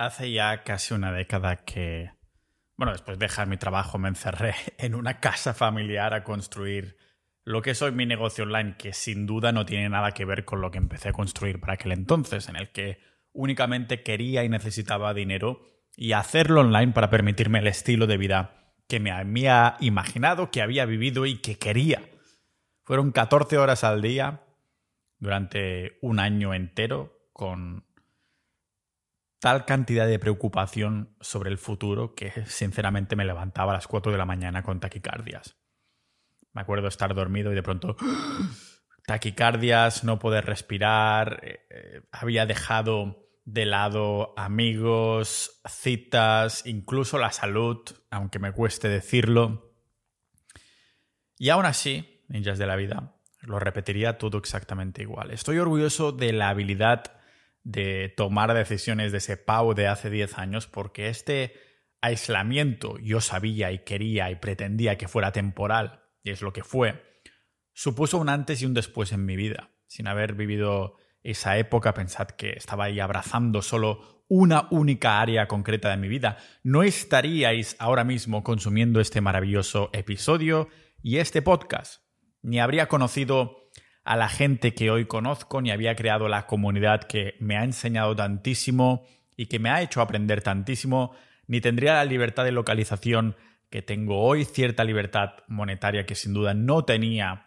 hace ya casi una década que, bueno, después de dejar mi trabajo me encerré en una casa familiar a construir lo que es hoy mi negocio online, que sin duda no tiene nada que ver con lo que empecé a construir para aquel entonces, en el que únicamente quería y necesitaba dinero y hacerlo online para permitirme el estilo de vida que me había imaginado, que había vivido y que quería. Fueron 14 horas al día durante un año entero con tal cantidad de preocupación sobre el futuro que sinceramente me levantaba a las 4 de la mañana con taquicardias. Me acuerdo estar dormido y de pronto taquicardias, no poder respirar, eh, eh, había dejado de lado amigos, citas, incluso la salud, aunque me cueste decirlo. Y aún así, ninjas de la vida, lo repetiría todo exactamente igual. Estoy orgulloso de la habilidad de tomar decisiones de ese Pau de hace 10 años porque este aislamiento yo sabía y quería y pretendía que fuera temporal, y es lo que fue, supuso un antes y un después en mi vida. Sin haber vivido esa época, pensad que estaba ahí abrazando solo una única área concreta de mi vida, no estaríais ahora mismo consumiendo este maravilloso episodio y este podcast, ni habría conocido a la gente que hoy conozco, ni había creado la comunidad que me ha enseñado tantísimo y que me ha hecho aprender tantísimo, ni tendría la libertad de localización que tengo hoy, cierta libertad monetaria que sin duda no tenía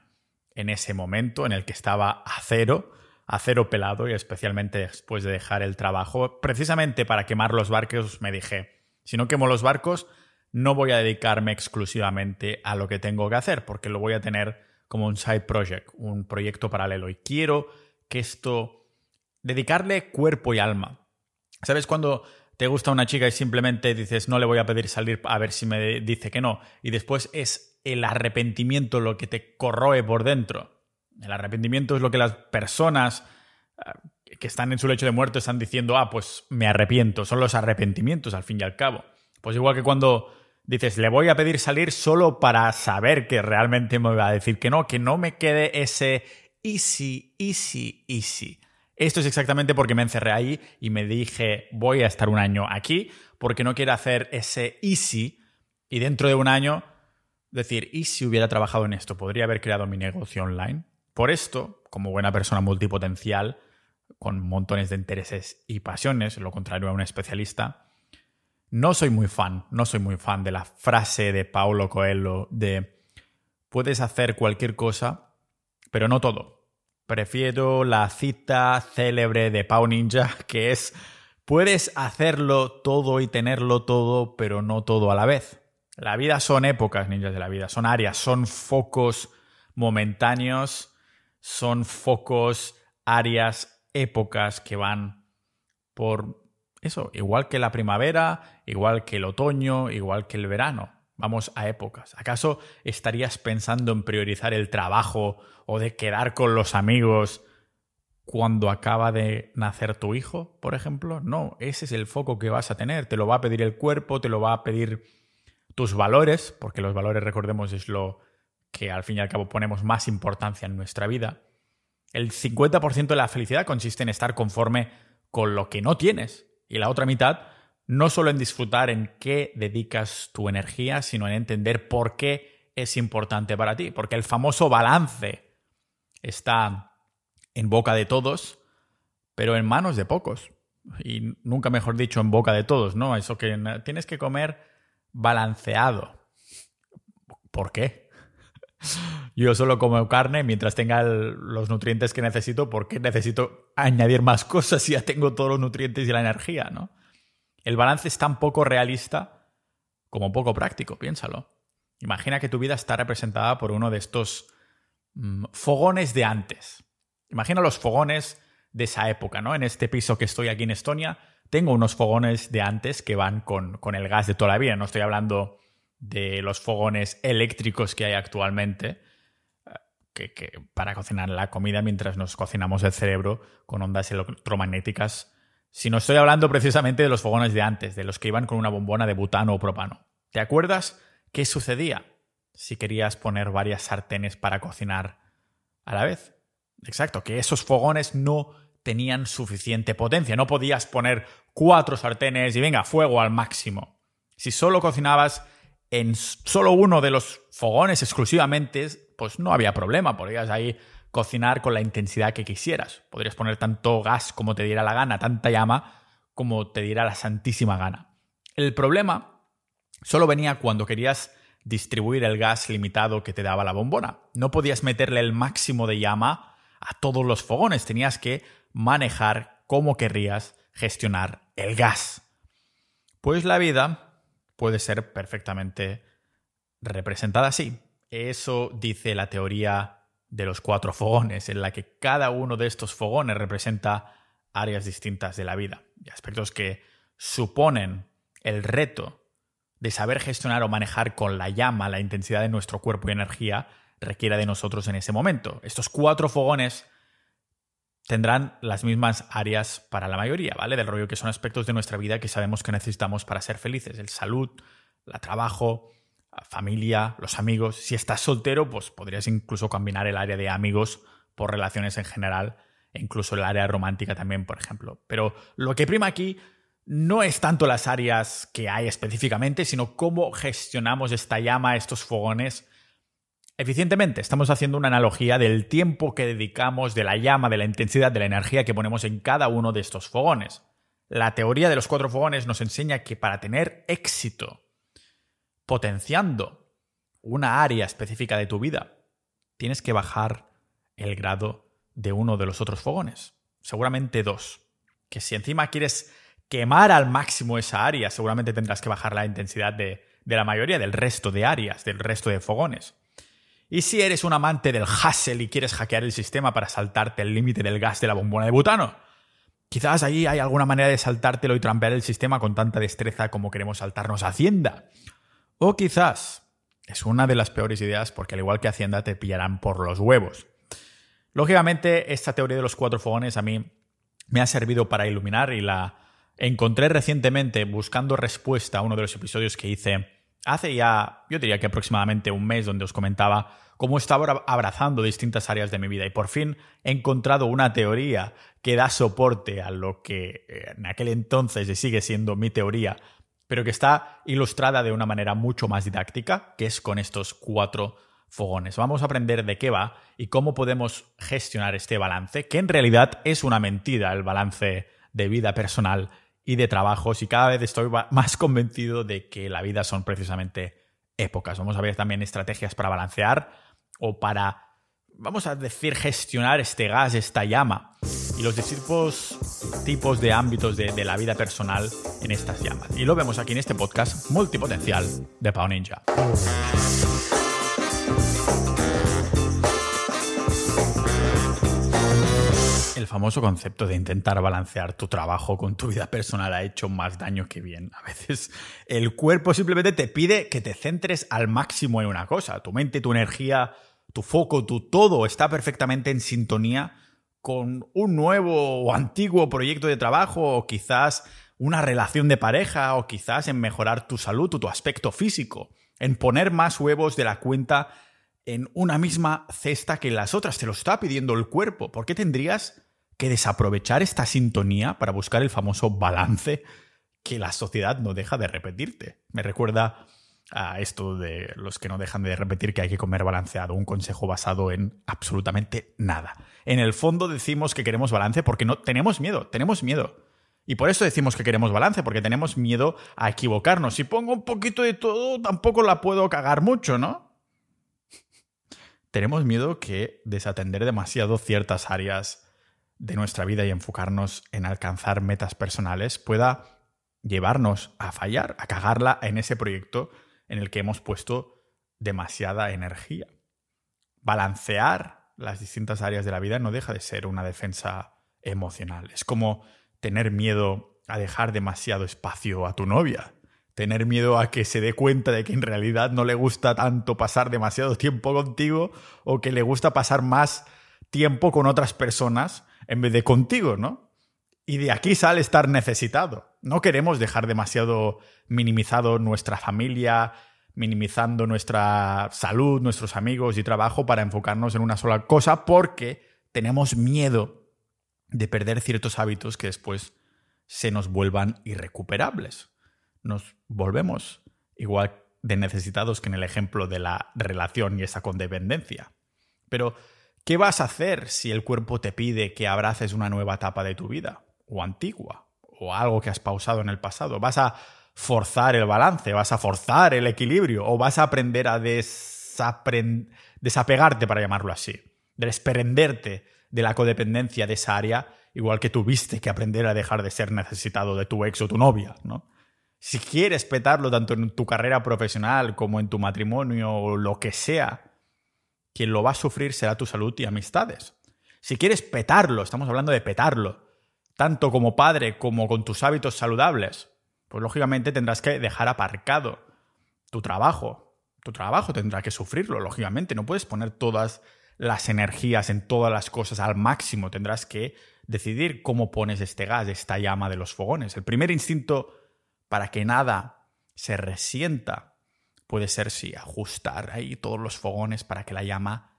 en ese momento en el que estaba a cero, a cero pelado y especialmente después de dejar el trabajo, precisamente para quemar los barcos me dije, si no quemo los barcos, no voy a dedicarme exclusivamente a lo que tengo que hacer, porque lo voy a tener como un side project, un proyecto paralelo. Y quiero que esto, dedicarle cuerpo y alma. ¿Sabes cuando te gusta una chica y simplemente dices, no le voy a pedir salir a ver si me dice que no? Y después es el arrepentimiento lo que te corroe por dentro. El arrepentimiento es lo que las personas eh, que están en su lecho de muerte están diciendo, ah, pues me arrepiento. Son los arrepentimientos al fin y al cabo. Pues igual que cuando dices, le voy a pedir salir solo para saber que realmente me va a decir que no, que no me quede ese easy, easy, easy. Esto es exactamente porque me encerré ahí y me dije, voy a estar un año aquí, porque no quiero hacer ese easy y dentro de un año decir, ¿y si hubiera trabajado en esto? ¿Podría haber creado mi negocio online? Por esto, como buena persona multipotencial, con montones de intereses y pasiones, lo contrario a un especialista, no soy muy fan, no soy muy fan de la frase de Paulo Coelho de puedes hacer cualquier cosa, pero no todo. Prefiero la cita célebre de Pau Ninja, que es puedes hacerlo todo y tenerlo todo, pero no todo a la vez. La vida son épocas, ninjas de la vida, son áreas, son focos momentáneos, son focos, áreas, épocas que van por eso, igual que la primavera, igual que el otoño, igual que el verano. Vamos a épocas. ¿Acaso estarías pensando en priorizar el trabajo o de quedar con los amigos cuando acaba de nacer tu hijo, por ejemplo? No, ese es el foco que vas a tener. Te lo va a pedir el cuerpo, te lo va a pedir tus valores, porque los valores, recordemos, es lo que al fin y al cabo ponemos más importancia en nuestra vida. El 50% de la felicidad consiste en estar conforme con lo que no tienes. Y la otra mitad, no solo en disfrutar en qué dedicas tu energía, sino en entender por qué es importante para ti. Porque el famoso balance está en boca de todos, pero en manos de pocos. Y nunca mejor dicho, en boca de todos, ¿no? Eso que tienes que comer balanceado. ¿Por qué? Yo solo como carne mientras tenga los nutrientes que necesito, porque necesito añadir más cosas si ya tengo todos los nutrientes y la energía, ¿no? El balance es tan poco realista como poco práctico, piénsalo. Imagina que tu vida está representada por uno de estos mm, fogones de antes. Imagina los fogones de esa época, ¿no? En este piso que estoy aquí en Estonia, tengo unos fogones de antes que van con, con el gas de toda la vida. No estoy hablando de los fogones eléctricos que hay actualmente, que, para cocinar la comida mientras nos cocinamos el cerebro con ondas electromagnéticas, si no estoy hablando precisamente de los fogones de antes, de los que iban con una bombona de butano o propano. ¿Te acuerdas qué sucedía si querías poner varias sartenes para cocinar a la vez? Exacto, que esos fogones no tenían suficiente potencia. No podías poner cuatro sartenes y venga, fuego al máximo. Si solo cocinabas en solo uno de los fogones exclusivamente, pues no había problema. Podrías ahí cocinar con la intensidad que quisieras. Podrías poner tanto gas como te diera la gana, tanta llama como te diera la santísima gana. El problema solo venía cuando querías distribuir el gas limitado que te daba la bombona. No podías meterle el máximo de llama a todos los fogones, tenías que manejar cómo querrías gestionar el gas. Pues la vida puede ser perfectamente representada así. Eso dice la teoría de los cuatro fogones, en la que cada uno de estos fogones representa áreas distintas de la vida y aspectos que suponen el reto de saber gestionar o manejar con la llama la intensidad de nuestro cuerpo y energía requiera de nosotros en ese momento. Estos cuatro fogones tendrán las mismas áreas para la mayoría, ¿vale? Del rollo que son aspectos de nuestra vida que sabemos que necesitamos para ser felices. El salud, el trabajo, familia, los amigos. Si estás soltero, pues podrías incluso combinar el área de amigos por relaciones en general e incluso el área romántica también, por ejemplo. Pero lo que prima aquí no es tanto las áreas que hay específicamente, sino cómo gestionamos esta llama, estos fogones eficientemente. Estamos haciendo una analogía del tiempo que dedicamos, de la llama, de la intensidad, de la energía que ponemos en cada uno de estos fogones. La teoría de los cuatro fogones nos enseña que para tener éxito potenciando una área específica de tu vida, tienes que bajar el grado de uno de los otros fogones. Seguramente dos. Que si encima quieres quemar al máximo esa área, seguramente tendrás que bajar la intensidad de, la mayoría del resto de áreas, del resto de fogones. Y si eres un amante del hustle y quieres hackear el sistema para saltarte el límite del gas de la bombona de butano, quizás ahí hay alguna manera de saltártelo y trampear el sistema con tanta destreza como queremos saltarnos a Hacienda. O quizás es una de las peores ideas porque al igual que Hacienda te pillarán por los huevos. Lógicamente, esta teoría de los cuatro fogones a mí me ha servido para iluminar y la encontré recientemente buscando respuesta a uno de los episodios que hice hace ya, yo diría que aproximadamente un mes, donde os comentaba cómo estaba abrazando distintas áreas de mi vida y por fin he encontrado una teoría que da soporte a lo que eh, en aquel entonces sigue siendo mi teoría pero que está ilustrada de una manera mucho más didáctica, que es con estos cuatro fogones. Vamos a aprender de qué va y cómo podemos gestionar este balance, que en realidad es una mentira el balance de vida personal y de trabajos y cada vez estoy más convencido de que la vida son precisamente épocas. Vamos a ver también estrategias para balancear o para vamos a decir, gestionar este gas, esta llama y los distintos tipos de ámbitos de, la vida personal en estas llamas. Y lo vemos aquí en este podcast multipotencial de Pau Ninja. El famoso concepto de intentar balancear tu trabajo con tu vida personal ha hecho más daño que bien. A veces el cuerpo simplemente te pide que te centres al máximo en una cosa. Tu mente, tu energía, tu foco, tu todo está perfectamente en sintonía con un nuevo o antiguo proyecto de trabajo o quizás una relación de pareja o quizás en mejorar tu salud o tu aspecto físico, en poner más huevos de la cuenta en una misma cesta que las otras, te lo está pidiendo el cuerpo. ¿Por qué tendrías que desaprovechar esta sintonía para buscar el famoso balance que la sociedad no deja de repetirte? Me recuerda a esto de los que no dejan de repetir que hay que comer balanceado, un consejo basado en absolutamente nada. En el fondo decimos que queremos balance porque no tenemos miedo, tenemos miedo. Y por eso decimos que queremos balance, porque tenemos miedo a equivocarnos. Si pongo un poquito de todo, tampoco la puedo cagar mucho, ¿no? tenemos miedo que desatender demasiado ciertas áreas de nuestra vida y enfocarnos en alcanzar metas personales pueda llevarnos a fallar, a cagarla en ese proyecto en el que hemos puesto demasiada energía. Balancear las distintas áreas de la vida no deja de ser una defensa emocional. Es como tener miedo a dejar demasiado espacio a tu novia, tener miedo a que se dé cuenta de que en realidad no le gusta tanto pasar demasiado tiempo contigo o que le gusta pasar más tiempo con otras personas en vez de contigo, ¿no? Y de aquí sale estar necesitado. No queremos dejar demasiado minimizado nuestra familia, minimizando nuestra salud, nuestros amigos y trabajo para enfocarnos en una sola cosa porque tenemos miedo de perder ciertos hábitos que después se nos vuelvan irrecuperables. Nos volvemos igual de necesitados que en el ejemplo de la relación y esa condependencia. Pero, ¿qué vas a hacer si el cuerpo te pide que abraces una nueva etapa de tu vida? O antigua, o algo que has pausado en el pasado. ¿Vas a forzar el balance? ¿Vas a forzar el equilibrio? ¿O vas a aprender a desapegarte, para llamarlo así? Desprenderte de la codependencia de esa área, igual que tuviste que aprender a dejar de ser necesitado de tu ex o tu novia, ¿no? Si quieres petarlo tanto en tu carrera profesional como en tu matrimonio o lo que sea, quien lo va a sufrir será tu salud y amistades. Si quieres petarlo, estamos hablando de petarlo, tanto como padre como con tus hábitos saludables, pues lógicamente tendrás que dejar aparcado tu trabajo. Tu trabajo tendrá que sufrirlo, lógicamente. No puedes poner todas las energías en todas las cosas al máximo. Tendrás que decidir cómo pones este gas, esta llama de los fogones. El primer instinto para que nada se resienta puede ser, sí, ajustar ahí todos los fogones para que la llama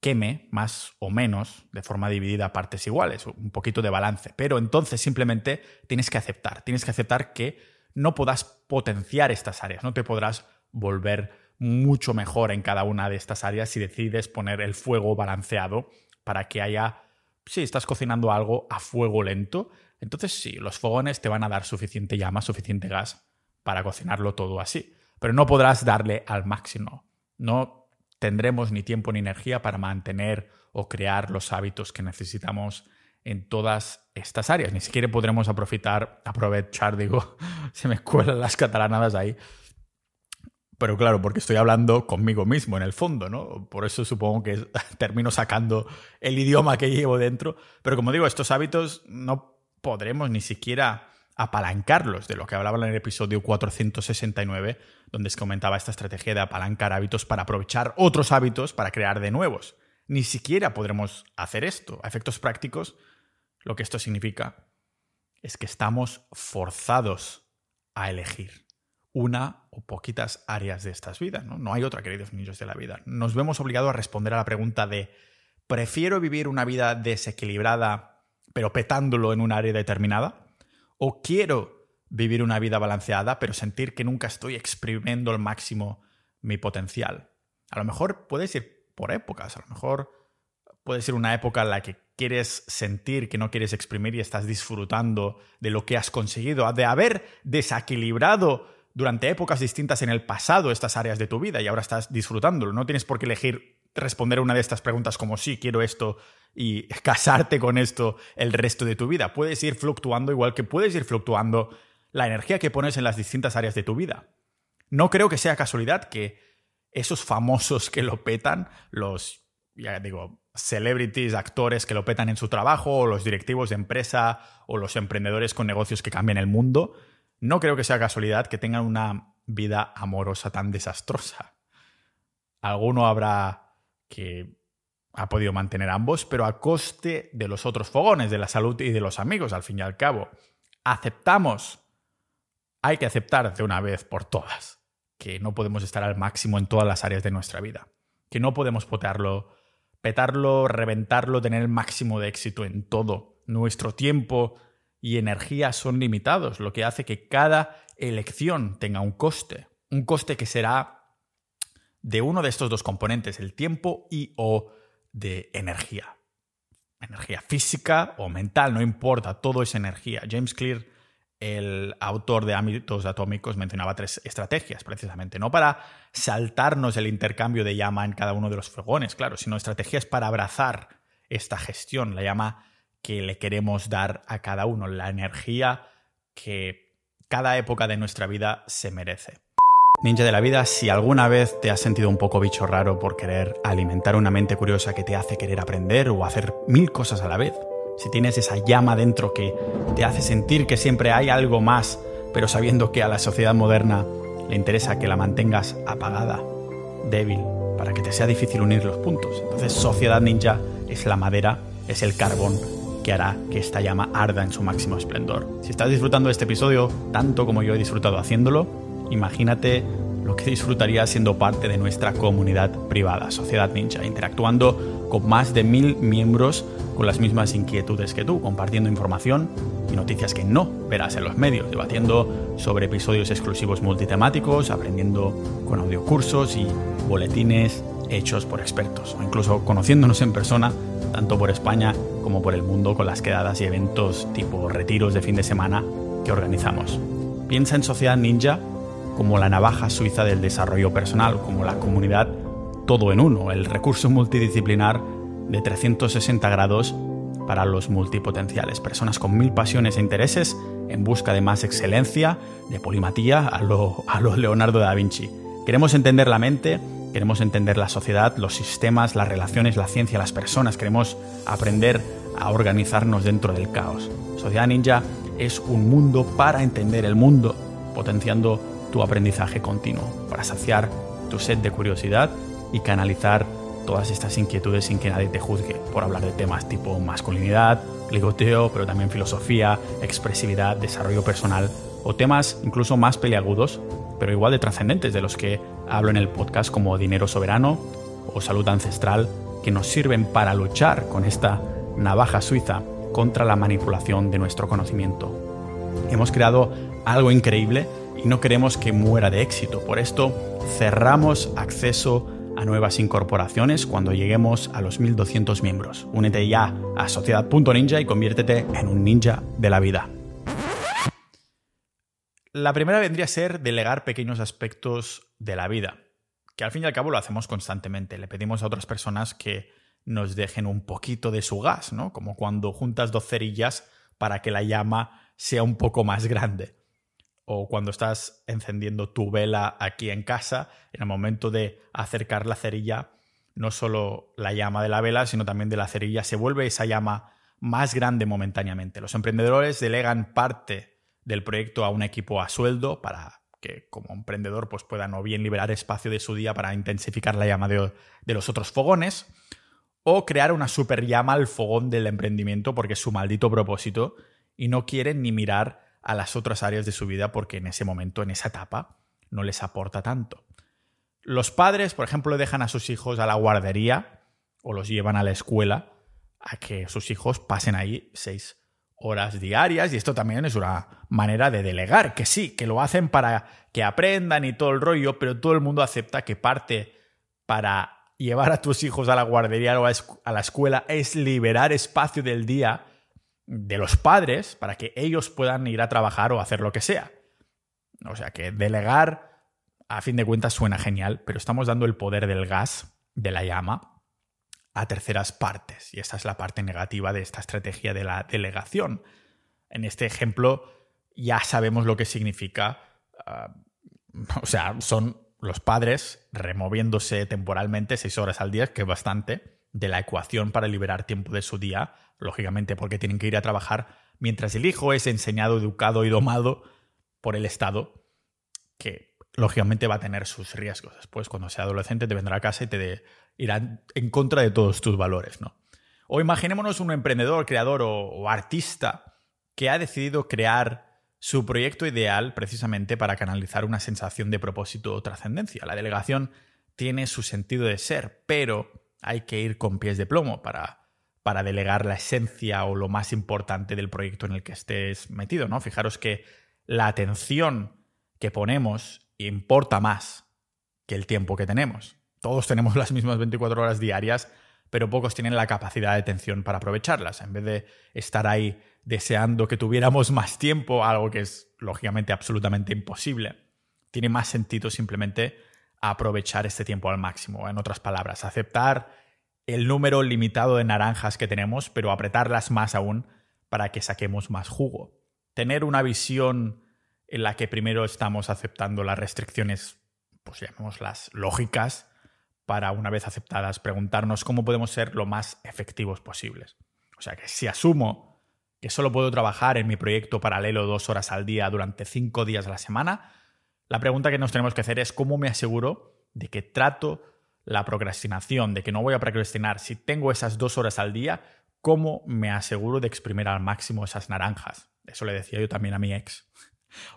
queme más o menos de forma dividida a partes iguales, un poquito de balance. Pero entonces simplemente tienes que aceptar, tienes que aceptar que no podrás potenciar estas áreas, no te podrás volver mucho mejor en cada una de estas áreas si decides poner el fuego balanceado para que haya, si estás cocinando algo a fuego lento, entonces sí, los fogones te van a dar suficiente llama, suficiente gas para cocinarlo todo así, pero no podrás darle al máximo. No tendremos ni tiempo ni energía para mantener o crear los hábitos que necesitamos en todas estas áreas. Ni siquiera podremos aprovechar, aprovechar, digo, se me cuelan las catalanadas ahí. Pero claro, porque estoy hablando conmigo mismo en el fondo, ¿no? Por eso supongo que termino sacando el idioma que llevo dentro. Pero como digo, estos hábitos no podremos ni siquiera apalancarlos, de lo que hablaba en el episodio 469, donde se comentaba esta estrategia de apalancar hábitos para aprovechar otros hábitos para crear de nuevos. Ni siquiera podremos hacer esto. A efectos prácticos, lo que esto significa es que estamos forzados a elegir una o poquitas áreas de estas vidas. ¿no? no hay otra, queridos niños de la vida. Nos vemos obligados a responder a la pregunta de ¿prefiero vivir una vida desequilibrada pero petándolo en un área determinada? ¿O quiero vivir una vida balanceada, pero sentir que nunca estoy exprimiendo al máximo mi potencial? A lo mejor puedes ir por épocas, a lo mejor puede ser una época en la que quieres sentir que no quieres exprimir y estás disfrutando de lo que has conseguido, de haber desequilibrado durante épocas distintas en el pasado estas áreas de tu vida y ahora estás disfrutándolo. No tienes por qué elegir responder una de estas preguntas como sí, quiero esto y casarte con esto el resto de tu vida. Puedes ir fluctuando igual que puedes ir fluctuando la energía que pones en las distintas áreas de tu vida. No creo que sea casualidad que esos famosos que lo petan, los, ya digo, celebrities, actores que lo petan en su trabajo, o los directivos de empresa, o los emprendedores con negocios que cambian el mundo, no creo que sea casualidad que tengan una vida amorosa tan desastrosa. Alguno habrá que ha podido mantener ambos, pero a coste de los otros fogones, de la salud y de los amigos, al fin y al cabo. Aceptamos. Hay que aceptar de una vez por todas que no podemos estar al máximo en todas las áreas de nuestra vida, que no podemos potearlo, petarlo, reventarlo, tener el máximo de éxito en todo. Nuestro tiempo y energía son limitados, lo que hace que cada elección tenga un coste, un coste que será de uno de estos dos componentes, el tiempo y o de energía. Energía física o mental, no importa, todo es energía. James Clear, el autor de Ámbitos Atómicos, mencionaba tres estrategias precisamente, no para saltarnos el intercambio de llama en cada uno de los fogones, claro, sino estrategias para abrazar esta gestión, la llama que le queremos dar a cada uno, la energía que cada época de nuestra vida se merece. Ninja de la vida, si alguna vez te has sentido un poco bicho raro por querer alimentar una mente curiosa que te hace querer aprender o hacer mil cosas a la vez, si tienes esa llama dentro que te hace sentir que siempre hay algo más, pero sabiendo que a la sociedad moderna le interesa que la mantengas apagada, débil, para que te sea difícil unir los puntos. Entonces, Sociedad Ninja es la madera, es el carbón que hará que esta llama arda en su máximo esplendor. Si estás disfrutando de este episodio tanto como yo he disfrutado haciéndolo, Imagínate lo que disfrutaría siendo parte de nuestra comunidad privada, Sociedad Ninja, interactuando con más de mil miembros con las mismas inquietudes que tú, compartiendo información y noticias que no verás en los medios, debatiendo sobre episodios exclusivos multitemáticos, aprendiendo con audiocursos y boletines hechos por expertos, o incluso conociéndonos en persona, tanto por España como por el mundo, con las quedadas y eventos tipo retiros de fin de semana que organizamos. Piensa en Sociedad Ninja como la navaja suiza del desarrollo personal, como la comunidad todo en uno, el recurso multidisciplinar de 360 grados para los multipotenciales, personas con mil pasiones e intereses en busca de más excelencia, de polimatía a lo, a lo Leonardo da Vinci. Queremos entender la mente, queremos entender la sociedad, los sistemas, las relaciones, la ciencia, las personas, queremos aprender a organizarnos dentro del caos. Sociedad Ninja es un mundo para entender el mundo, potenciando tu aprendizaje continuo, para saciar tu sed de curiosidad y canalizar todas estas inquietudes sin que nadie te juzgue por hablar de temas tipo masculinidad, ligoteo, pero también filosofía, expresividad, desarrollo personal o temas incluso más peliagudos, pero igual de trascendentes de los que hablo en el podcast como dinero soberano o salud ancestral, que nos sirven para luchar con esta navaja suiza contra la manipulación de nuestro conocimiento. Hemos creado algo increíble y no queremos que muera de éxito. Por esto cerramos acceso a nuevas incorporaciones cuando lleguemos a los 1200 miembros. Únete ya a sociedad.ninja y conviértete en un ninja de la vida. La primera vendría a ser delegar pequeños aspectos de la vida, que al fin y al cabo lo hacemos constantemente. Le pedimos a otras personas que nos dejen un poquito de su gas, ¿no? Como cuando juntas dos cerillas para que la llama sea un poco más grande o cuando estás encendiendo tu vela aquí en casa, en el momento de acercar la cerilla, no solo la llama de la vela, sino también de la cerilla, se vuelve esa llama más grande momentáneamente. Los emprendedores delegan parte del proyecto a un equipo a sueldo para que como emprendedor pues puedan o bien liberar espacio de su día para intensificar la llama de, de los otros fogones, o crear una super llama al fogón del emprendimiento porque es su maldito propósito y no quieren ni mirar a las otras áreas de su vida porque en ese momento, en esa etapa, no les aporta tanto. Los padres, por ejemplo, dejan a sus hijos a la guardería o los llevan a la escuela a que sus hijos pasen ahí seis horas diarias y esto también es una manera de delegar, que sí, que lo hacen para que aprendan y todo el rollo, pero todo el mundo acepta que parte para llevar a tus hijos a la guardería o a la escuela es liberar espacio del día de los padres para que ellos puedan ir a trabajar o hacer lo que sea. O sea que delegar, a fin de cuentas, suena genial, pero estamos dando el poder del gas, de la llama, a terceras partes. Y esta es la parte negativa de esta estrategia de la delegación. En este ejemplo ya sabemos lo que significa. Ah, o sea, son los padres removiéndose temporalmente seis horas al día, que es bastante, de la ecuación para liberar tiempo de su día lógicamente porque tienen que ir a trabajar, mientras el hijo es enseñado, educado y domado por el Estado, que lógicamente va a tener sus riesgos. Después, cuando sea adolescente, te vendrá a casa y te irá en contra de todos tus valores, ¿no? O imaginémonos un emprendedor, creador o, o artista que ha decidido crear su proyecto ideal precisamente para canalizar una sensación de propósito o trascendencia. La delegación tiene su sentido de ser, pero hay que ir con pies de plomo para delegar la esencia o lo más importante del proyecto en el que estés metido, ¿no? Fijaros que la atención que ponemos importa más que el tiempo que tenemos. Todos tenemos las mismas 24 horas diarias, pero pocos tienen la capacidad de atención para aprovecharlas. En vez de estar ahí deseando que tuviéramos más tiempo, algo que es lógicamente absolutamente imposible, tiene más sentido simplemente aprovechar este tiempo al máximo. En otras palabras, aceptar el número limitado de naranjas que tenemos, pero apretarlas más aún para que saquemos más jugo. Tener una visión en la que primero estamos aceptando las restricciones, pues llamémoslas lógicas, para una vez aceptadas preguntarnos cómo podemos ser lo más efectivos posibles. O sea que si asumo que solo puedo trabajar en mi proyecto paralelo dos horas al día durante cinco días a la semana, la pregunta que nos tenemos que hacer es cómo me aseguro de que trato la procrastinación, de que no voy a procrastinar, si tengo esas dos horas al día, ¿cómo me aseguro de exprimir al máximo esas naranjas? Eso le decía yo también a mi ex.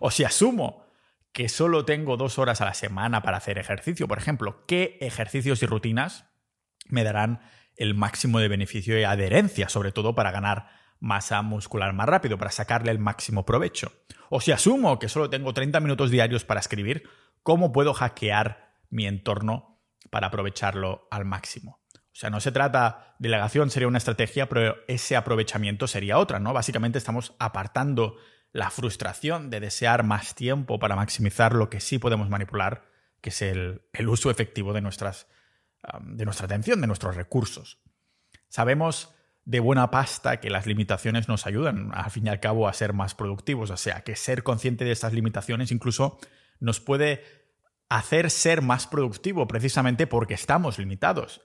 O si asumo que solo tengo dos horas a la semana para hacer ejercicio, por ejemplo, ¿qué ejercicios y rutinas me darán el máximo de beneficio y adherencia, sobre todo para ganar masa muscular más rápido, para sacarle el máximo provecho. O si asumo que solo tengo 30 minutos diarios para escribir, ¿cómo puedo hackear mi entorno para aprovecharlo al máximo? O sea, no se trata, delegación sería una estrategia, pero ese aprovechamiento sería otra, ¿no? Básicamente estamos apartando la frustración de desear más tiempo para maximizar lo que sí podemos manipular, que es el, uso efectivo de, nuestras, de nuestra atención, de nuestros recursos. Sabemos de buena pasta que las limitaciones nos ayudan, al fin y al cabo, a ser más productivos. O sea, que ser consciente de estas limitaciones incluso nos puede hacer ser más productivo precisamente porque estamos limitados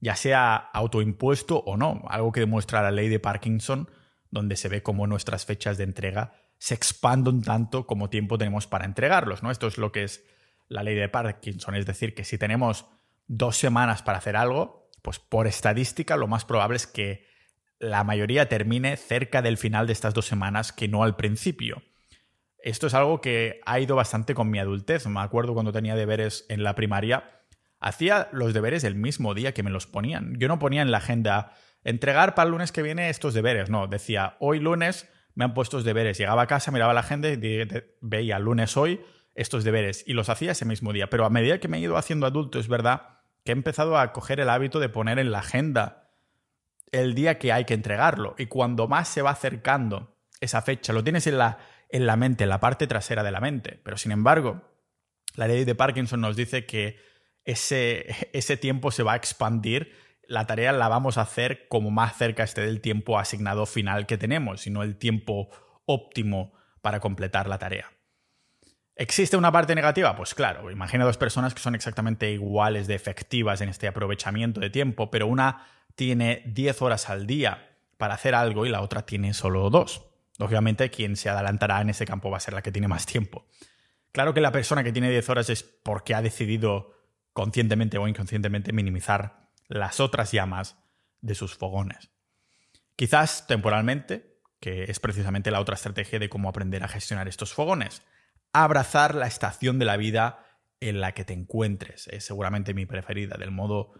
ya sea autoimpuesto o no, algo que demuestra la ley de Parkinson, donde se ve cómo nuestras fechas de entrega se expanden tanto como tiempo tenemos para entregarlos. ¿no? Esto es lo que es la ley de Parkinson, es decir, que si tenemos dos semanas para hacer algo, pues por estadística lo más probable es que la mayoría termine cerca del final de estas dos semanas que no al principio. Esto es algo que ha ido bastante con mi adultez. Me acuerdo cuando tenía deberes en la primaria, hacía los deberes el mismo día que me los ponían. Yo no ponía en la agenda entregar para el lunes que viene estos deberes, no, decía hoy lunes me han puesto estos deberes. Llegaba a casa, miraba la agenda y veía lunes hoy estos deberes y los hacía ese mismo día. Pero a medida que me he ido haciendo adulto, es verdad que he empezado a coger el hábito de poner en la agenda el día que hay que entregarlo. Y cuando más se va acercando esa fecha, lo tienes en la, en la mente, en la parte trasera de la mente. Pero sin embargo, la ley de Parkinson nos dice que ese, ese tiempo se va a expandir, la tarea la vamos a hacer como más cerca esté del tiempo asignado final que tenemos, sino el tiempo óptimo para completar la tarea. ¿Existe una parte negativa? Pues claro, imagina dos personas que son exactamente iguales de efectivas en este aprovechamiento de tiempo, pero una tiene 10 horas al día para hacer algo y la otra tiene solo dos. Lógicamente, quien se adelantará en ese campo va a ser la que tiene más tiempo. Claro que la persona que tiene 10 horas es porque ha decidido conscientemente o inconscientemente minimizar las otras llamas de sus fogones. Quizás temporalmente, que es precisamente la otra estrategia de cómo aprender a gestionar estos fogones. Abrazar la estación de la vida en la que te encuentres. Es seguramente mi preferida, del modo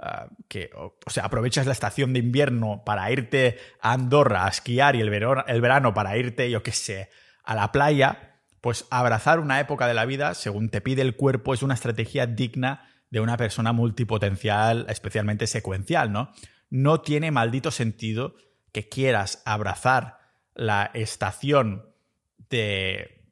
ah, que, o, sea, aprovechas la estación de invierno para irte a Andorra a esquiar y el verano, el verano para irte, yo qué sé, a la playa, pues abrazar una época de la vida, según te pide el cuerpo, es una estrategia digna de una persona multipotencial, especialmente secuencial, ¿no? No tiene maldito sentido que quieras abrazar la estación de,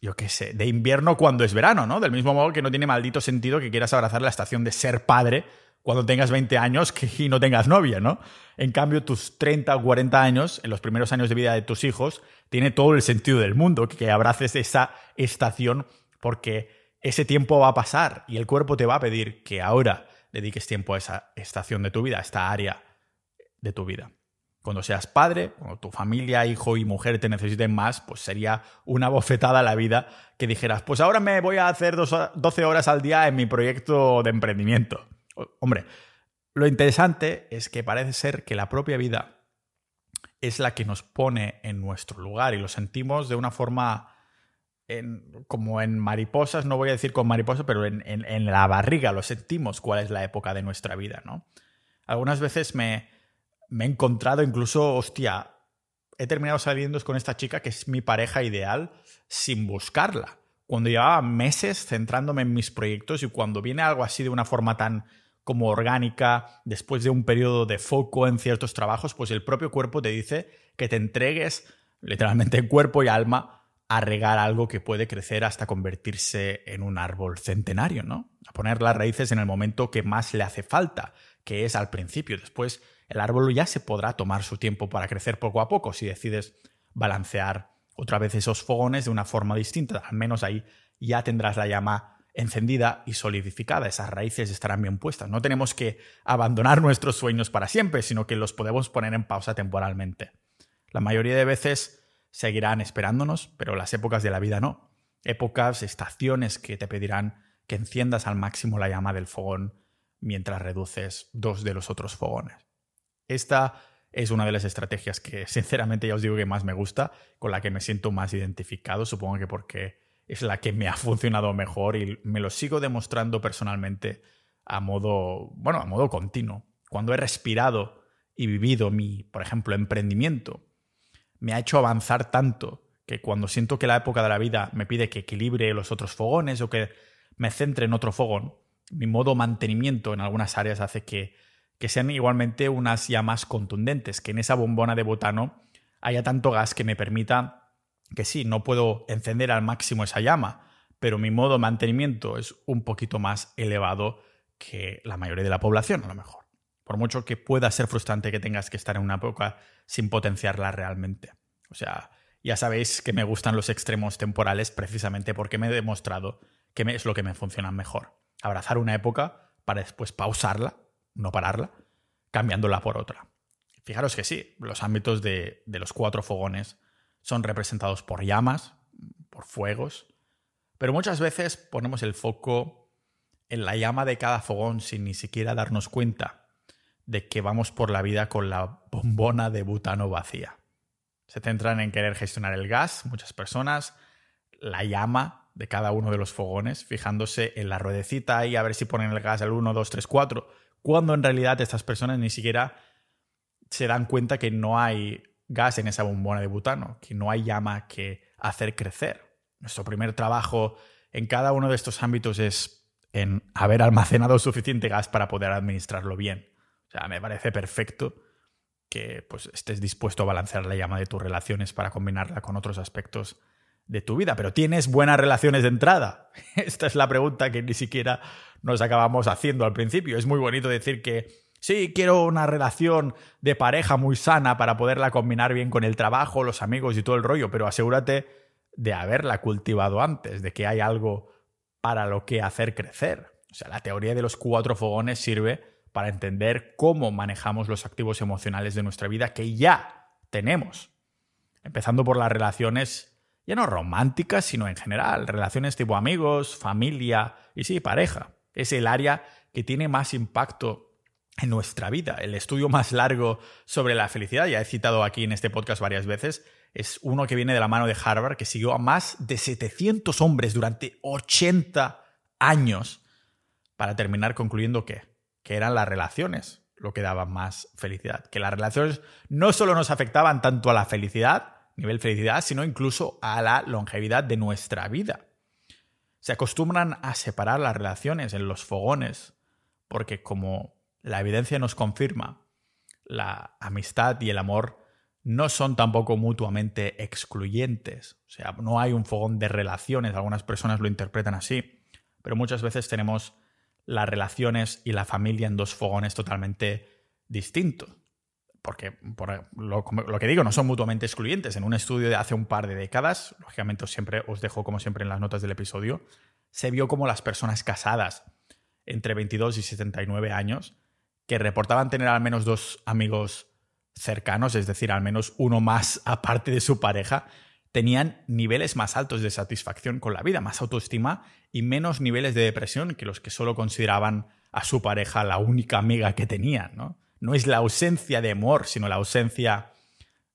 yo qué sé, de invierno cuando es verano, ¿no? Del mismo modo que no tiene maldito sentido que quieras abrazar la estación de ser padre cuando tengas 20 años y no tengas novia, ¿no? En cambio, tus 30 o 40 años, en los primeros años de vida de tus hijos, tiene todo el sentido del mundo que abraces esa estación porque ese tiempo va a pasar y el cuerpo te va a pedir que ahora dediques tiempo a esa estación de tu vida, a esta área de tu vida. Cuando seas padre, cuando tu familia, hijo y mujer te necesiten más, pues sería una bofetada a la vida que dijeras, pues ahora me voy a hacer 12 horas al día en mi proyecto de emprendimiento. Hombre, lo interesante es que parece ser que la propia vida es la que nos pone en nuestro lugar y lo sentimos de una forma como en mariposas, no voy a decir con mariposas, pero en, en, la barriga lo sentimos cuál es la época de nuestra vida, ¿no? Algunas veces me, me he encontrado incluso, hostia, he terminado saliendo con esta chica que es mi pareja ideal sin buscarla. Cuando llevaba meses centrándome en mis proyectos y cuando viene algo así de una forma tan como orgánica, después de un periodo de foco en ciertos trabajos, pues el propio cuerpo te dice que te entregues literalmente en cuerpo y alma a regar algo que puede crecer hasta convertirse en un árbol centenario, ¿no? A poner las raíces en el momento que más le hace falta, que es al principio. Después el árbol ya se podrá tomar su tiempo para crecer poco a poco si decides balancear otra vez esos fogones de una forma distinta. Al menos ahí ya tendrás la llama encendida y solidificada. Esas raíces estarán bien puestas. No tenemos que abandonar nuestros sueños para siempre, sino que los podemos poner en pausa temporalmente. La mayoría de veces seguirán esperándonos, pero las épocas de la vida no. Épocas, estaciones que te pedirán que enciendas al máximo la llama del fogón mientras reduces dos de los otros fogones. Esta es una de las estrategias que sinceramente ya os digo que más me gusta, con la que me siento más identificado, supongo que porque es la que me ha funcionado mejor y me lo sigo demostrando personalmente a modo, bueno, a modo continuo. cuando he respirado y vivido mi, por ejemplo, emprendimiento, me ha hecho avanzar tanto que cuando siento que la época de la vida me pide que equilibre los otros fogones o que me centre en otro fogón, mi modo mantenimiento en algunas áreas hace que, que sean igualmente unas llamas contundentes, que en esa bombona de butano haya tanto gas que me permita que sí, no puedo encender al máximo esa llama, pero mi modo de mantenimiento es un poquito más elevado que la mayoría de la población, a lo mejor. Por mucho que pueda ser frustrante que tengas que estar en una época sin potenciarla realmente. O sea, ya sabéis que me gustan los extremos temporales precisamente porque me he demostrado que es lo que me funciona mejor. Abrazar una época para después pausarla, no pararla, cambiándola por otra. Fijaros que sí, los ámbitos de, de los cuatro fogones son representados por llamas, por fuegos, pero muchas veces ponemos el foco en la llama de cada fogón sin ni siquiera darnos cuenta de que vamos por la vida con la bombona de butano vacía. Se centran en querer gestionar el gas, muchas personas, la llama de cada uno de los fogones, fijándose en la ruedecita y a ver si ponen el gas al 1, 2, 3, 4, cuando en realidad estas personas ni siquiera se dan cuenta que no hay gas en esa bombona de butano, que no hay llama que hacer crecer. Nuestro primer trabajo en cada uno de estos ámbitos es en haber almacenado suficiente gas para poder administrarlo bien. O sea, me parece perfecto que pues, estés dispuesto a balancear la llama de tus relaciones para combinarla con otros aspectos de tu vida. Pero ¿tienes buenas relaciones de entrada? Esta es la pregunta que ni siquiera nos acabamos haciendo al principio. Es muy bonito decir que sí, quiero una relación de pareja muy sana para poderla combinar bien con el trabajo, los amigos y todo el rollo, pero asegúrate de haberla cultivado antes, de que hay algo para lo que hacer crecer. O sea, la teoría de los cuatro fogones sirve para entender cómo manejamos los activos emocionales de nuestra vida que ya tenemos. Empezando por las relaciones ya no románticas, sino en general, relaciones tipo amigos, familia y sí, pareja. Es el área que tiene más impacto en nuestra vida. El estudio más largo sobre la felicidad, ya he citado aquí en este podcast varias veces, es uno que viene de la mano de Harvard, que siguió a más de 700 hombres durante 80 años para terminar concluyendo que, que eran las relaciones lo que daba más felicidad. Que las relaciones no solo nos afectaban tanto a la felicidad, nivel felicidad, sino incluso a la longevidad de nuestra vida. Se acostumbran a separar las relaciones en los fogones, porque como la evidencia nos confirma, la amistad y el amor no son tampoco mutuamente excluyentes. O sea, no hay un fogón de relaciones, algunas personas lo interpretan así, pero muchas veces tenemos las relaciones y la familia en dos fogones totalmente distintos. Porque por lo, lo, que digo, no son mutuamente excluyentes. En un estudio de hace un par de décadas, lógicamente os, siempre, os dejo como siempre en las notas del episodio, se vio como las personas casadas entre 22 y 79 años, que reportaban tener al menos dos amigos cercanos, es decir, al menos uno más aparte de su pareja, tenían niveles más altos de satisfacción con la vida, más autoestima y menos niveles de depresión que los que solo consideraban a su pareja la única amiga que tenían. No, no es la ausencia de amor, sino la ausencia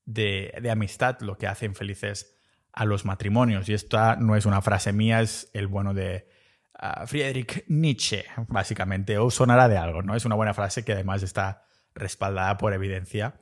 de, de amistad lo que hacen felices a los matrimonios. Y esta no es una frase mía, es el bueno de Friedrich Nietzsche, básicamente, o sonará de algo, ¿no? Es una buena frase que además está respaldada por evidencia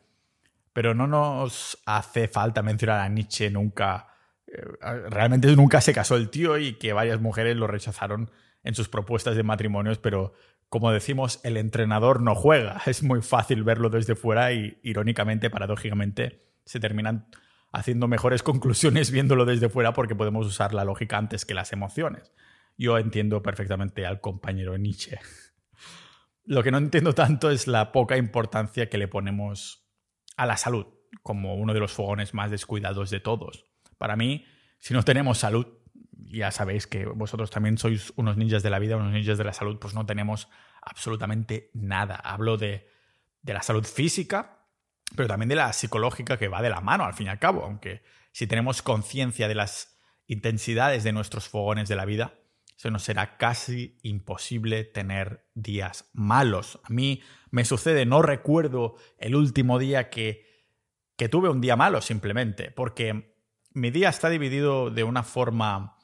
pero no nos hace falta mencionar a Nietzsche nunca. Eh, realmente nunca se casó el tío y que varias mujeres lo rechazaron en sus propuestas de matrimonios, pero como decimos, el entrenador no juega. Es muy fácil verlo desde fuera y, irónicamente, paradójicamente, se terminan haciendo mejores conclusiones viéndolo desde fuera porque podemos usar la lógica antes que las emociones. Yo entiendo perfectamente al compañero Nietzsche. Lo que no entiendo tanto es la poca importancia que le ponemos a la salud como uno de los fogones más descuidados de todos. Para mí, si no tenemos salud, ya sabéis que vosotros también sois unos ninjas de la vida, unos ninjas de la salud, pues no tenemos absolutamente nada. Hablo de, de la salud física, pero también de la psicológica que va de la mano, al fin y al cabo, aunque si tenemos conciencia de las intensidades de nuestros fogones de la vida, se nos será casi imposible tener días malos. A mí me sucede, no recuerdo el último día que, que tuve un día malo simplemente, porque mi día está dividido de una forma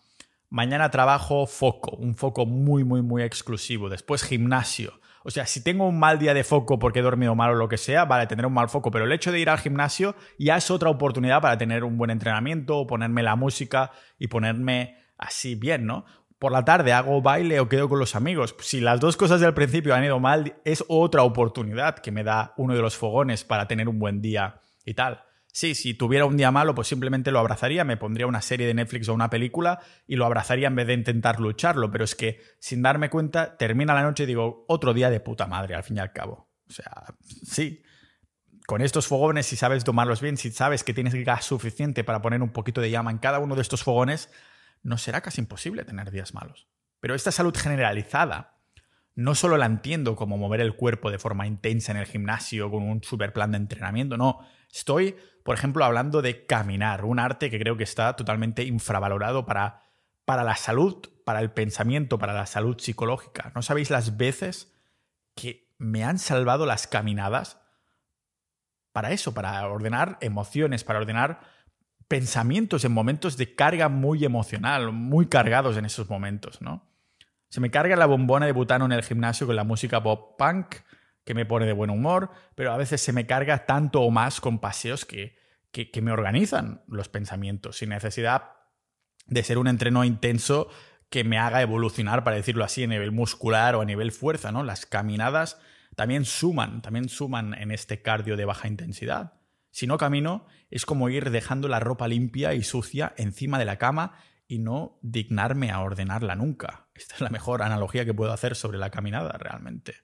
Mañana trabajo foco, un foco muy, muy, muy exclusivo. Después gimnasio. O sea, si tengo un mal día de foco porque he dormido mal o lo que sea, vale, tener un mal foco, pero el hecho de ir al gimnasio ya es otra oportunidad para tener un buen entrenamiento, ponerme la música y ponerme así bien, ¿no? Por la tarde hago baile o quedo con los amigos. Si las dos cosas del principio han ido mal, es otra oportunidad que me da uno de los fogones para tener un buen día y tal. Sí, si tuviera un día malo, pues simplemente lo abrazaría, me pondría una serie de Netflix o una película y lo abrazaría en vez de intentar lucharlo. Pero es que, sin darme cuenta, termina la noche y digo, otro día de puta madre, al fin y al cabo. O sea, sí. Con estos fogones, si sabes tomarlos bien, si sabes que tienes gas suficiente para poner un poquito de llama en cada uno de estos fogones, no será casi imposible tener días malos. Pero esta salud generalizada no solo la entiendo como mover el cuerpo de forma intensa en el gimnasio con un super plan de entrenamiento, no. Estoy, por ejemplo, hablando de caminar, un arte que creo que está totalmente infravalorado para, para la salud, para el pensamiento, para la salud psicológica. ¿No sabéis las veces que me han salvado las caminadas para eso, para ordenar emociones, para ordenar pensamientos en momentos de carga muy emocional, muy cargados en esos momentos, ¿no? Se me carga la bombona de butano en el gimnasio con la música pop punk, que me pone de buen humor, pero a veces se me carga tanto o más con paseos que, que, me organizan los pensamientos, sin necesidad de ser un entreno intenso que me haga evolucionar, para decirlo así, a nivel muscular o a nivel fuerza, ¿no? Las caminadas también suman, también suman en este cardio de baja intensidad. Si no camino, es como ir dejando la ropa limpia y sucia encima de la cama y no dignarme a ordenarla nunca. Esta es la mejor analogía que puedo hacer sobre la caminada realmente.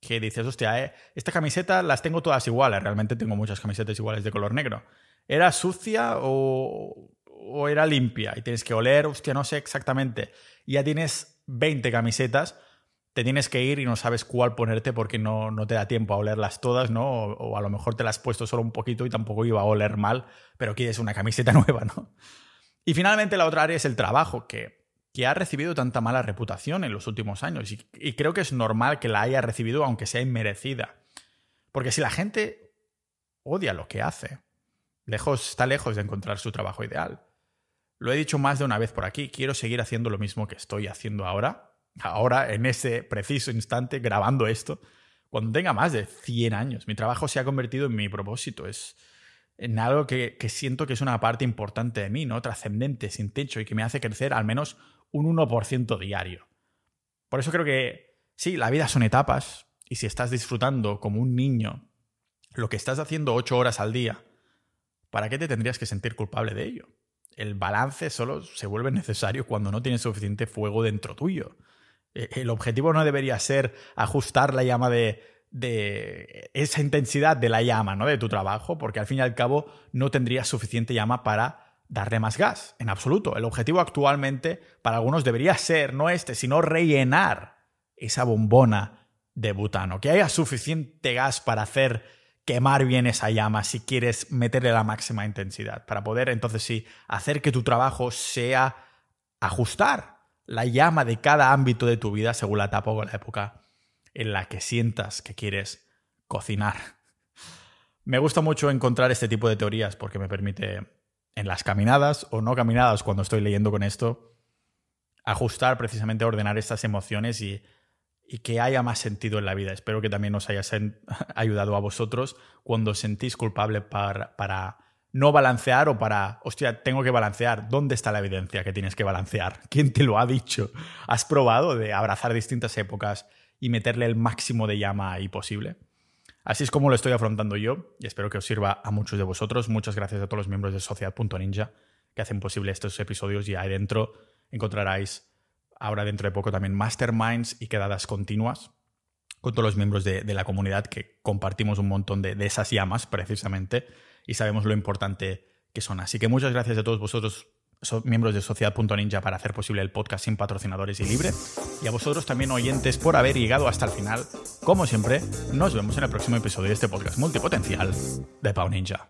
Que dices, hostia, eh, esta camiseta las tengo todas iguales, realmente tengo muchas camisetas iguales de color negro. ¿Era sucia o, o era limpia? Y tienes que oler, hostia, no sé exactamente. Y ya tienes 20 camisetas, te tienes que ir y no sabes cuál ponerte porque no, no te da tiempo a olerlas todas, ¿no? O, a lo mejor te las has puesto solo un poquito y tampoco iba a oler mal, pero quieres una camiseta nueva, ¿no? Y finalmente la otra área es el trabajo, que, que ha recibido tanta mala reputación en los últimos años. Y, creo que es normal que la haya recibido, aunque sea inmerecida. Porque si la gente odia lo que hace, lejos, está lejos de encontrar su trabajo ideal. Lo he dicho más de una vez por aquí, quiero seguir haciendo lo mismo que estoy haciendo ahora, ahora en ese preciso instante, grabando esto, cuando tenga más de 100 años. Mi trabajo se ha convertido en mi propósito, es, en algo que, siento que es una parte importante de mí, ¿no? Trascendente, sin techo y que me hace crecer al menos un 1% diario. Por eso creo que sí, la vida son etapas y si estás disfrutando como un niño lo que estás haciendo ocho horas al día, ¿para qué te tendrías que sentir culpable de ello? El balance solo se vuelve necesario cuando no tienes suficiente fuego dentro tuyo. E, el objetivo no debería ser ajustar la llama de de esa intensidad de la llama, ¿no? De tu trabajo, porque al fin y al cabo no tendrías suficiente llama para darle más gas, en absoluto. El objetivo actualmente para algunos debería ser no este, sino rellenar esa bombona de butano, que haya suficiente gas para hacer quemar bien esa llama si quieres meterle la máxima intensidad, para poder entonces sí hacer que tu trabajo sea ajustar la llama de cada ámbito de tu vida según la etapa o la época en la que sientas que quieres cocinar. Me gusta mucho encontrar este tipo de teorías porque me permite en las caminadas o no caminadas cuando estoy leyendo con esto, ajustar precisamente, ordenar estas emociones y, que haya más sentido en la vida. Espero que también os haya ayudado a vosotros cuando sentís culpable para, para no balancear o para, hostia, tengo que balancear. ¿Dónde está la evidencia que tienes que balancear? ¿Quién te lo ha dicho? ¿Has probado de abrazar distintas épocas? y meterle el máximo de llama ahí posible. Así es como lo estoy afrontando yo y espero que os sirva a muchos de vosotros. Muchas gracias a todos los miembros de Sociedad.ninja que hacen posible estos episodios y ahí dentro encontraréis ahora dentro de poco también masterminds y quedadas continuas con todos los miembros de, la comunidad que compartimos un montón de, de esas llamas precisamente y sabemos lo importante que son. Así que muchas gracias a todos vosotros miembros de Sociedad.ninja para hacer posible el podcast sin patrocinadores y libre. Y a vosotros también oyentes por haber llegado hasta el final. Como siempre, nos vemos en el próximo episodio de este podcast multipotencial de Pau Ninja.